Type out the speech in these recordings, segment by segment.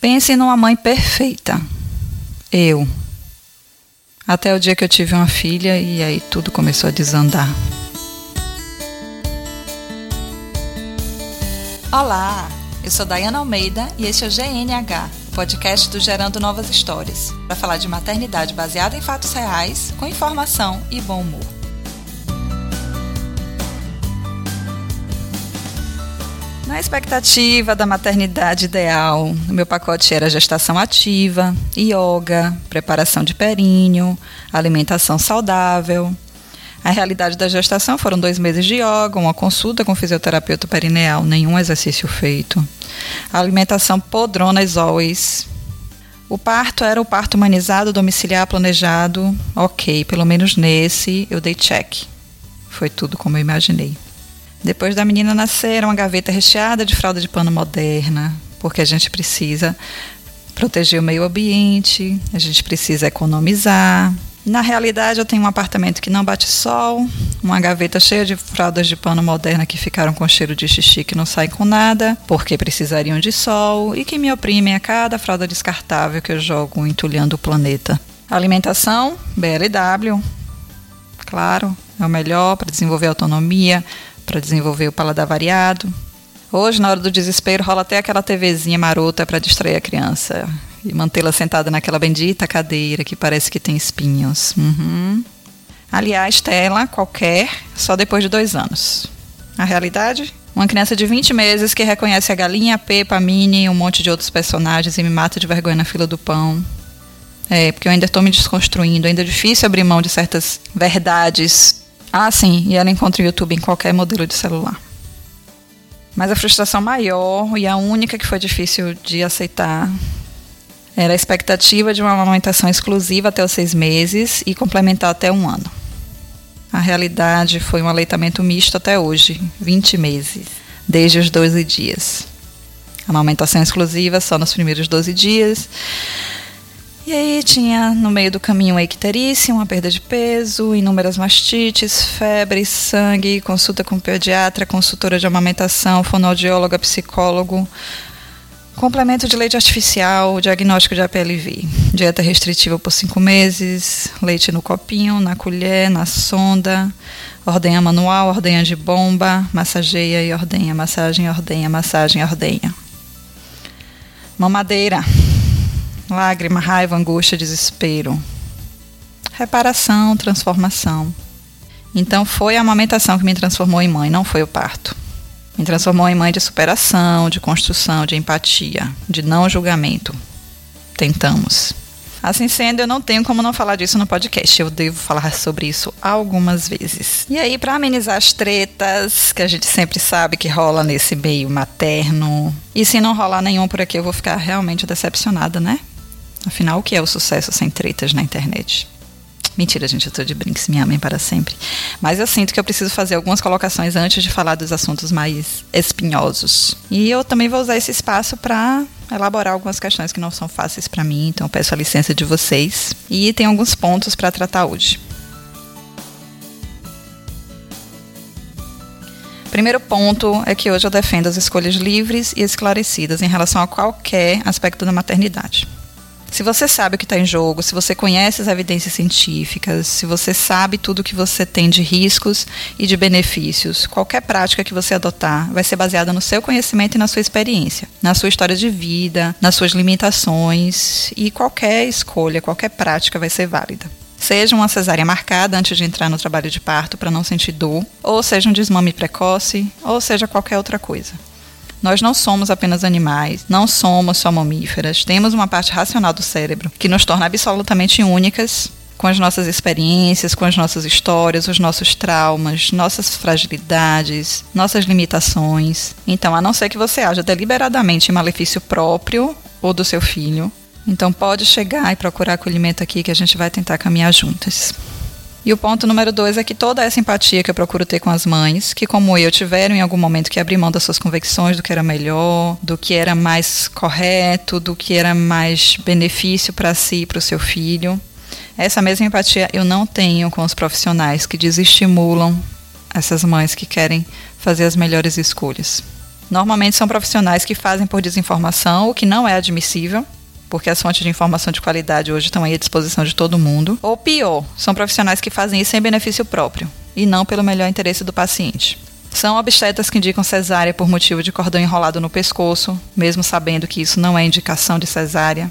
Pense numa mãe perfeita. Eu. Até o dia que eu tive uma filha e aí tudo começou a desandar. Olá, eu sou Dayana Almeida e este é o GNH, o podcast do Gerando Novas Histórias, para falar de maternidade baseada em fatos reais, com informação e bom humor. Na expectativa da maternidade ideal, o meu pacote era gestação ativa, yoga, preparação de períneo, alimentação saudável. A realidade da gestação foram dois meses de yoga, uma consulta com fisioterapeuta perineal, nenhum exercício feito. A alimentação podrona as always. O parto era o parto humanizado, domiciliar, planejado. Ok, pelo menos nesse eu dei check. Foi tudo como eu imaginei. Depois da menina nascer, uma gaveta recheada de fralda de pano moderna, porque a gente precisa proteger o meio ambiente, a gente precisa economizar. Na realidade, eu tenho um apartamento que não bate sol, uma gaveta cheia de fraldas de pano moderna que ficaram com cheiro de xixi que não sai com nada, porque precisariam de sol e que me oprimem a cada fralda descartável que eu jogo entulhando o planeta. Alimentação, BLW, claro, é o melhor para desenvolver autonomia, para desenvolver o paladar variado. Hoje, na hora do desespero, rola até aquela TVzinha marota para distrair a criança e mantê-la sentada naquela bendita cadeira que parece que tem espinhos. Uhum. Aliás, tela qualquer, só depois de dois anos. A realidade? Uma criança de 20 meses que reconhece a galinha, a Peppa, a Minnie e um monte de outros personagens e me mata de vergonha na fila do pão. É, porque eu ainda estou me desconstruindo, ainda é difícil abrir mão de certas verdades ah, sim, e ela encontra o YouTube em qualquer modelo de celular. Mas a frustração maior e a única que foi difícil de aceitar era a expectativa de uma amamentação exclusiva até os seis meses e complementar até um ano. A realidade foi um aleitamento misto até hoje, 20 meses, desde os 12 dias. A amamentação exclusiva só nos primeiros 12 dias e aí tinha no meio do caminho uma icterícia, uma perda de peso, inúmeras mastites, febre, sangue, consulta com pediatra, consultora de amamentação, fonoaudióloga, psicólogo, complemento de leite artificial, diagnóstico de APLV, dieta restritiva por cinco meses, leite no copinho, na colher, na sonda, ordenha manual, ordenha de bomba, massageia e ordenha, massagem, ordenha, massagem, ordenha. Mamadeira Lágrima, raiva, angústia, desespero. Reparação, transformação. Então foi a amamentação que me transformou em mãe, não foi o parto. Me transformou em mãe de superação, de construção, de empatia, de não julgamento. Tentamos. Assim sendo, eu não tenho como não falar disso no podcast. Eu devo falar sobre isso algumas vezes. E aí, para amenizar as tretas que a gente sempre sabe que rola nesse meio materno, e se não rolar nenhum por aqui, eu vou ficar realmente decepcionada, né? Afinal, o que é o sucesso sem tretas na internet? Mentira, gente, eu tô de brinks, me amem para sempre. Mas eu sinto que eu preciso fazer algumas colocações antes de falar dos assuntos mais espinhosos. E eu também vou usar esse espaço para elaborar algumas questões que não são fáceis para mim, então peço a licença de vocês. E tem alguns pontos para tratar hoje. Primeiro ponto é que hoje eu defendo as escolhas livres e esclarecidas em relação a qualquer aspecto da maternidade. Se você sabe o que está em jogo, se você conhece as evidências científicas, se você sabe tudo que você tem de riscos e de benefícios, qualquer prática que você adotar vai ser baseada no seu conhecimento e na sua experiência, na sua história de vida, nas suas limitações e qualquer escolha, qualquer prática vai ser válida. Seja uma cesárea marcada antes de entrar no trabalho de parto para não sentir dor, ou seja um desmame precoce, ou seja qualquer outra coisa. Nós não somos apenas animais, não somos só mamíferas, temos uma parte racional do cérebro que nos torna absolutamente únicas com as nossas experiências, com as nossas histórias, os nossos traumas, nossas fragilidades, nossas limitações. Então, a não ser que você haja deliberadamente em malefício próprio ou do seu filho, então pode chegar e procurar acolhimento aqui que a gente vai tentar caminhar juntas. E o ponto número dois é que toda essa empatia que eu procuro ter com as mães, que como eu tiveram em algum momento que abrir mão das suas convicções do que era melhor, do que era mais correto, do que era mais benefício para si e para o seu filho. Essa mesma empatia eu não tenho com os profissionais que desestimulam essas mães que querem fazer as melhores escolhas. Normalmente são profissionais que fazem por desinformação, o que não é admissível, porque as fontes de informação de qualidade hoje estão aí à disposição de todo mundo. Ou pior, são profissionais que fazem isso em benefício próprio e não pelo melhor interesse do paciente. São obstetras que indicam cesárea por motivo de cordão enrolado no pescoço, mesmo sabendo que isso não é indicação de cesárea.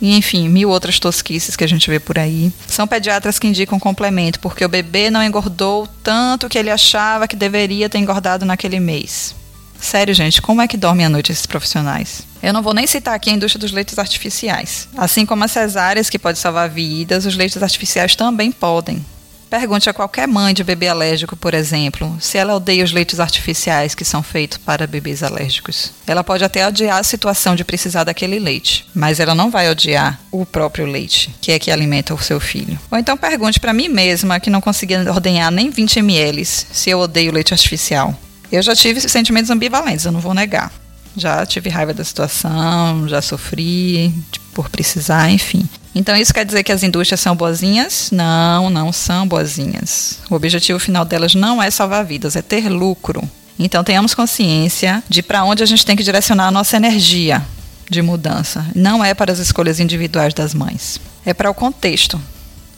E enfim, mil outras tosquices que a gente vê por aí. São pediatras que indicam complemento porque o bebê não engordou tanto que ele achava que deveria ter engordado naquele mês. Sério, gente, como é que dormem à noite esses profissionais? Eu não vou nem citar aqui a indústria dos leitos artificiais. Assim como as cesáreas, que pode salvar vidas, os leitos artificiais também podem. Pergunte a qualquer mãe de bebê alérgico, por exemplo, se ela odeia os leitos artificiais que são feitos para bebês alérgicos. Ela pode até odiar a situação de precisar daquele leite, mas ela não vai odiar o próprio leite, que é que alimenta o seu filho. Ou então pergunte para mim mesma, que não conseguia ordenhar nem 20 ml, se eu odeio leite artificial. Eu já tive sentimentos ambivalentes, eu não vou negar. Já tive raiva da situação, já sofri por precisar, enfim. Então isso quer dizer que as indústrias são boazinhas? Não, não são boazinhas. O objetivo final delas não é salvar vidas, é ter lucro. Então tenhamos consciência de para onde a gente tem que direcionar a nossa energia de mudança. Não é para as escolhas individuais das mães, é para o contexto.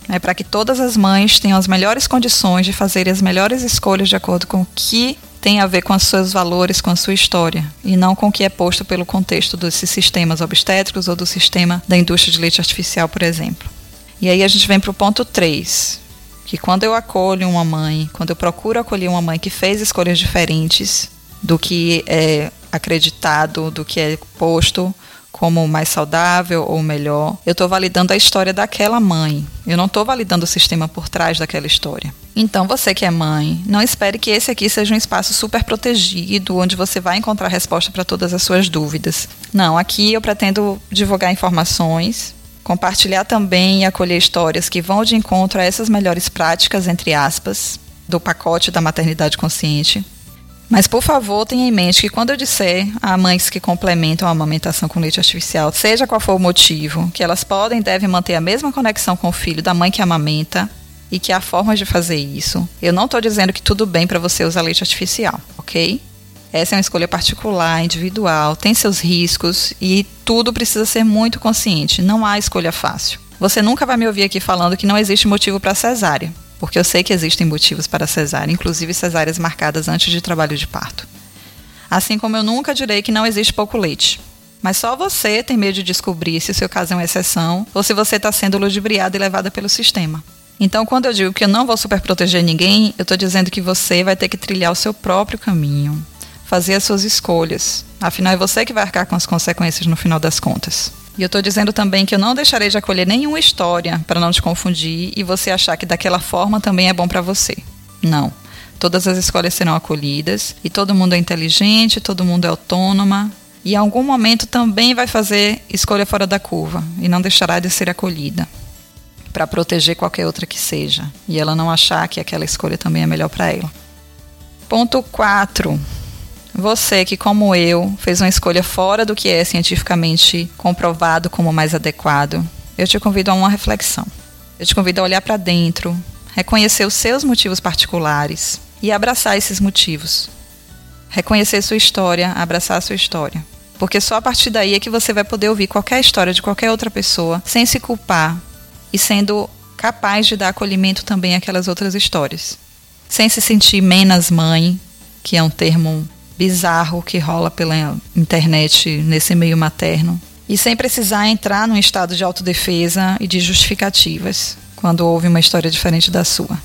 É para que todas as mães tenham as melhores condições de fazerem as melhores escolhas de acordo com o que tem a ver com os seus valores, com a sua história, e não com o que é posto pelo contexto desses sistemas obstétricos ou do sistema da indústria de leite artificial, por exemplo. E aí a gente vem para o ponto 3, que quando eu acolho uma mãe, quando eu procuro acolher uma mãe que fez escolhas diferentes do que é acreditado, do que é posto como mais saudável ou melhor, eu estou validando a história daquela mãe. Eu não estou validando o sistema por trás daquela história. Então, você que é mãe, não espere que esse aqui seja um espaço super protegido, onde você vai encontrar resposta para todas as suas dúvidas. Não, aqui eu pretendo divulgar informações, compartilhar também e acolher histórias que vão de encontro a essas melhores práticas, entre aspas, do pacote da maternidade consciente. Mas, por favor, tenha em mente que quando eu disser a mães que complementam a amamentação com leite artificial, seja qual for o motivo, que elas podem e devem manter a mesma conexão com o filho da mãe que amamenta, e que há formas de fazer isso. Eu não estou dizendo que tudo bem para você usar leite artificial, ok? Essa é uma escolha particular, individual, tem seus riscos e tudo precisa ser muito consciente. Não há escolha fácil. Você nunca vai me ouvir aqui falando que não existe motivo para cesárea, porque eu sei que existem motivos para cesárea, inclusive cesáreas marcadas antes de trabalho de parto. Assim como eu nunca direi que não existe pouco leite. Mas só você tem medo de descobrir se o seu caso é uma exceção ou se você está sendo ludibriada e levada pelo sistema. Então, quando eu digo que eu não vou super proteger ninguém, eu estou dizendo que você vai ter que trilhar o seu próprio caminho, fazer as suas escolhas. Afinal, é você que vai arcar com as consequências no final das contas. E eu estou dizendo também que eu não deixarei de acolher nenhuma história para não te confundir e você achar que daquela forma também é bom para você. Não. Todas as escolhas serão acolhidas e todo mundo é inteligente, todo mundo é autônoma e em algum momento também vai fazer escolha fora da curva e não deixará de ser acolhida para proteger qualquer outra que seja, e ela não achar que aquela escolha também é melhor para ela. Ponto 4. Você que, como eu, fez uma escolha fora do que é cientificamente comprovado como mais adequado, eu te convido a uma reflexão. Eu te convido a olhar para dentro, reconhecer os seus motivos particulares e abraçar esses motivos. Reconhecer sua história, abraçar sua história. Porque só a partir daí é que você vai poder ouvir qualquer história de qualquer outra pessoa sem se culpar, e sendo capaz de dar acolhimento também àquelas outras histórias. Sem se sentir menos mãe, que é um termo bizarro que rola pela internet nesse meio materno, e sem precisar entrar num estado de autodefesa e de justificativas quando houve uma história diferente da sua.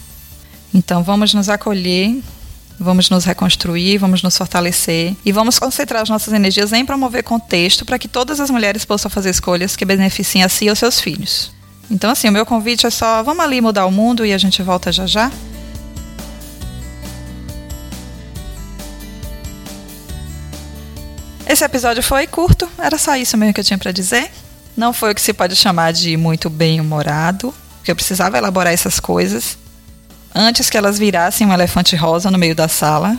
Então vamos nos acolher, vamos nos reconstruir, vamos nos fortalecer e vamos concentrar as nossas energias em promover contexto para que todas as mulheres possam fazer escolhas que beneficiem a si e aos seus filhos. Então, assim, o meu convite é só vamos ali mudar o mundo e a gente volta já já. Esse episódio foi curto, era só isso mesmo que eu tinha para dizer. Não foi o que se pode chamar de muito bem-humorado, porque eu precisava elaborar essas coisas antes que elas virassem um elefante rosa no meio da sala.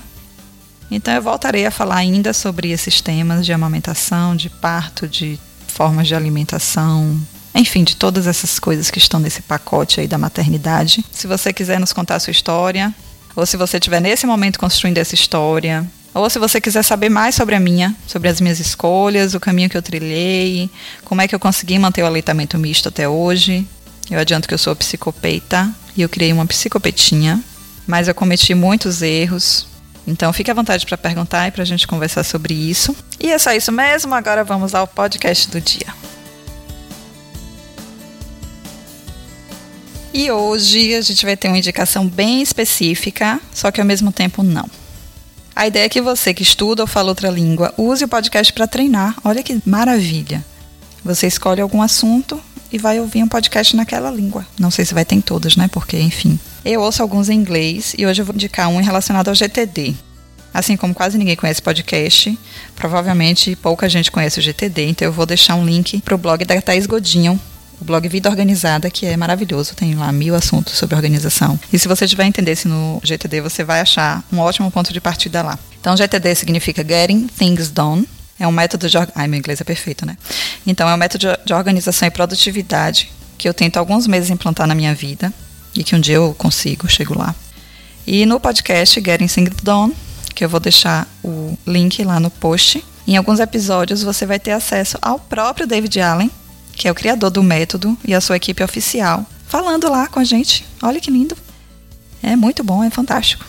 Então eu voltarei a falar ainda sobre esses temas de amamentação, de parto, de formas de alimentação, enfim, de todas essas coisas que estão nesse pacote aí da maternidade. Se você quiser nos contar a sua história, ou se você estiver nesse momento construindo essa história, Ou se você quiser saber mais sobre a minha, sobre as minhas escolhas, o caminho que eu trilhei, como é que eu consegui manter o aleitamento misto até hoje. Eu adianto que eu sou psicopeta e eu criei uma psicopetinha, mas eu cometi muitos erros. Então fique à vontade para perguntar e para a gente conversar sobre isso. E é só isso mesmo, agora vamos ao podcast do dia. E hoje a gente vai ter uma indicação bem específica, só que ao mesmo tempo não. A ideia é que você que estuda ou fala outra língua use o podcast para treinar. Olha que maravilha. Você escolhe algum assunto e vai ouvir um podcast naquela língua. Não sei se vai ter em todas, né? Porque, enfim. Eu ouço alguns em inglês e hoje eu vou indicar um relacionado ao GTD. Assim como quase ninguém conhece podcast, provavelmente pouca gente conhece o GTD, então eu vou deixar um link para o blog da Thais Godinho, o blog Vida Organizada, que é maravilhoso, tem lá mil assuntos sobre organização. E se você tiver interesse no GTD, você vai achar um ótimo ponto de partida lá. Então, GTD significa Getting Things Done. É um método de. Ai, meu inglês é perfeito, né? Então, é um método de organização e produtividade que eu tento alguns meses implantar na minha vida e que um dia eu consigo, chego lá. E no podcast Getting Things Done, que eu vou deixar o link lá no post, em alguns episódios você vai ter acesso ao próprio David Allen, que é o criador do método, e a sua equipe oficial, falando lá com a gente. Olha que lindo. É muito bom, é fantástico.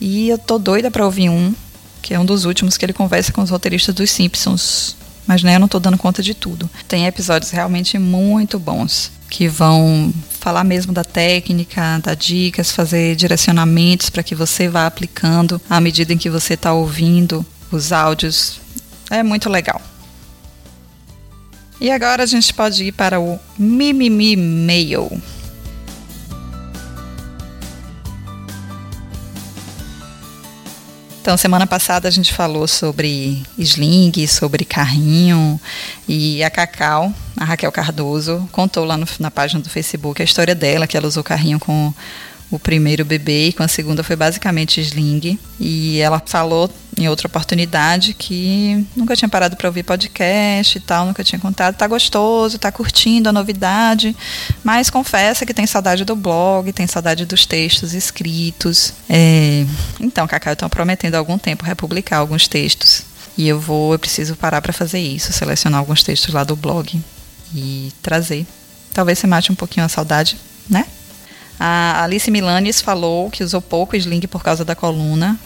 E eu tô doida para ouvir um, que é um dos últimos que ele conversa com os roteiristas dos Simpsons. Mas né, eu não tô dando conta de tudo. Tem episódios realmente muito bons que vão falar mesmo da técnica, dar dicas, fazer direcionamentos para que você vá aplicando à medida em que você está ouvindo os áudios. É muito legal. E agora a gente pode ir para o Mimimi Mail. Então, semana passada a gente falou sobre sling, sobre carrinho e a Cacau, a Raquel Cardoso, contou lá no, na página do Facebook a história dela, que ela usou carrinho com o primeiro bebê e com a segunda foi basicamente sling. E ela falou em outra oportunidade que nunca tinha parado para ouvir podcast e tal, nunca tinha contado. Tá gostoso, tá curtindo a novidade, mas confessa que tem saudade do blog, tem saudade dos textos escritos. É... Então, eu estou prometendo há algum tempo republicar alguns textos. E eu vou, eu preciso parar para fazer isso, selecionar alguns textos lá do blog e trazer. Talvez você mate um pouquinho a saudade, né? A Alice Milanes falou que usou pouco sling por causa da coluna.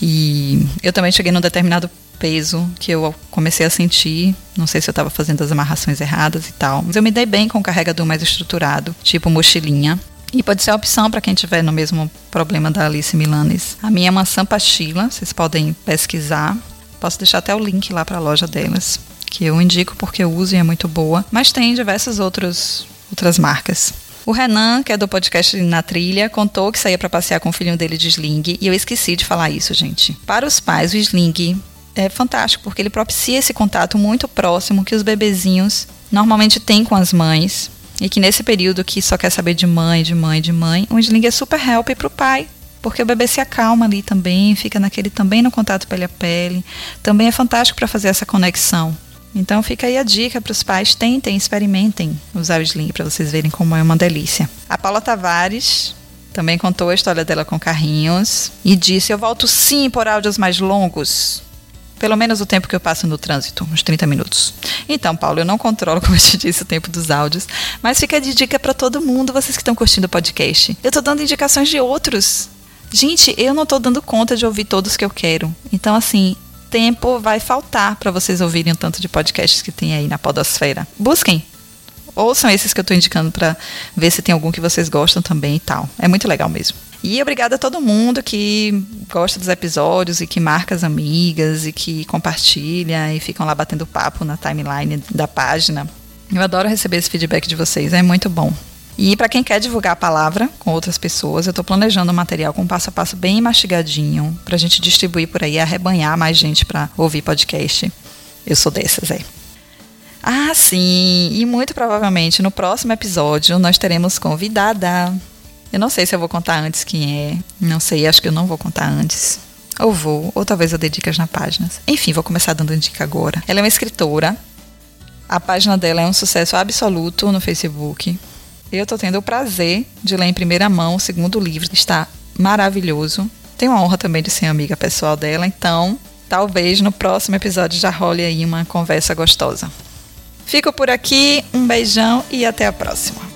E eu também cheguei num determinado peso que eu comecei a sentir. Não sei se eu estava fazendo as amarrações erradas e tal. Mas eu me dei bem com o carregador mais estruturado, tipo mochilinha. E pode ser a opção para quem tiver no mesmo problema da Alice Milanes. A minha é uma Sampachila, vocês podem pesquisar. Posso deixar até o link lá para a loja delas, que eu indico porque eu uso e é muito boa. Mas tem diversas outros, outras marcas. O Renan, que é do podcast Na Trilha, contou que saía para passear com o filhinho dele de sling e eu esqueci de falar isso, gente. Para os pais, o sling é fantástico porque ele propicia esse contato muito próximo que os bebezinhos normalmente têm com as mães. E que nesse período que só quer saber de mãe, de mãe, de mãe, o sling é super help para o pai, porque o bebê se acalma ali também, fica naquele também no contato pele a pele. Também é fantástico para fazer essa conexão. Então fica aí a dica para os pais, tentem, experimentem usar o sling para vocês verem como é uma delícia. A Paula Tavares também contou a história dela com carrinhos e disse: Eu volto sim por áudios mais longos. Pelo menos o tempo que eu passo no trânsito, uns 30 minutos. Então, Paulo, eu não controlo, como eu te disse, o tempo dos áudios, mas fica de dica para todo mundo, vocês que estão curtindo o podcast. Eu estou dando indicações de outros. Gente, eu não estou dando conta de ouvir todos que eu quero. Então, assim, tempo vai faltar para vocês ouvirem o tanto de podcasts que tem aí na Podosfera. Busquem. Ouçam esses que eu estou indicando para ver se tem algum que vocês gostam também e tal. É muito legal mesmo. E obrigada a todo mundo que gosta dos episódios e que marca as amigas e que compartilha e ficam lá batendo papo na timeline da página. Eu adoro receber esse feedback de vocês, é muito bom. E para quem quer divulgar a palavra com outras pessoas, eu estou planejando um material com passo a passo bem mastigadinho para a gente distribuir por aí, arrebanhar mais gente para ouvir podcast. Eu sou dessas, é. Ah, sim, e muito provavelmente no próximo episódio nós teremos convidada. Eu não sei se eu vou contar antes quem é, não sei, acho que eu não vou contar antes. Ou vou, ou talvez eu dê dicas na página. Enfim, vou começar dando dica agora. Ela é uma escritora. A página dela é um sucesso absoluto no Facebook. Eu estou tendo o prazer de ler em primeira mão o segundo livro. Está maravilhoso. tenho a honra também de ser amiga pessoal dela, então talvez no próximo episódio já role aí uma conversa gostosa. Fico por aqui, um beijão e até a próxima.